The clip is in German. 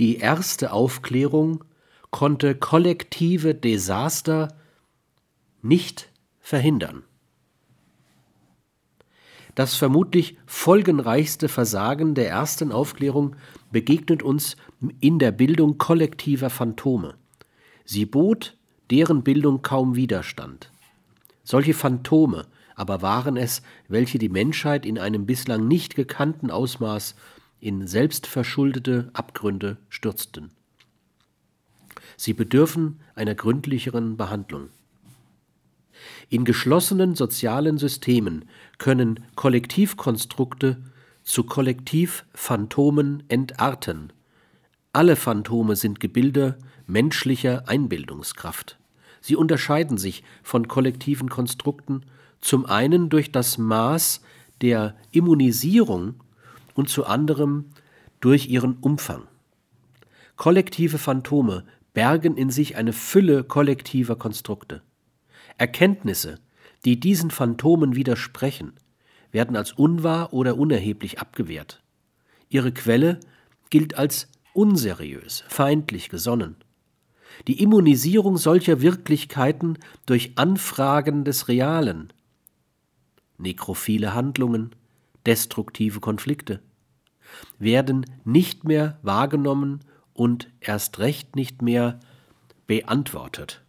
Die erste Aufklärung konnte kollektive Desaster nicht verhindern. Das vermutlich folgenreichste Versagen der ersten Aufklärung begegnet uns in der Bildung kollektiver Phantome. Sie bot deren Bildung kaum Widerstand. Solche Phantome aber waren es, welche die Menschheit in einem bislang nicht gekannten Ausmaß in selbstverschuldete Abgründe stürzten. Sie bedürfen einer gründlicheren Behandlung. In geschlossenen sozialen Systemen können Kollektivkonstrukte zu Kollektivphantomen entarten. Alle Phantome sind Gebilde menschlicher Einbildungskraft. Sie unterscheiden sich von kollektiven Konstrukten zum einen durch das Maß der Immunisierung und zu anderem durch ihren Umfang. Kollektive Phantome bergen in sich eine Fülle kollektiver Konstrukte. Erkenntnisse, die diesen Phantomen widersprechen, werden als unwahr oder unerheblich abgewehrt. Ihre Quelle gilt als unseriös, feindlich gesonnen. Die Immunisierung solcher Wirklichkeiten durch Anfragen des Realen, nekrophile Handlungen, destruktive Konflikte, werden nicht mehr wahrgenommen und erst recht nicht mehr beantwortet.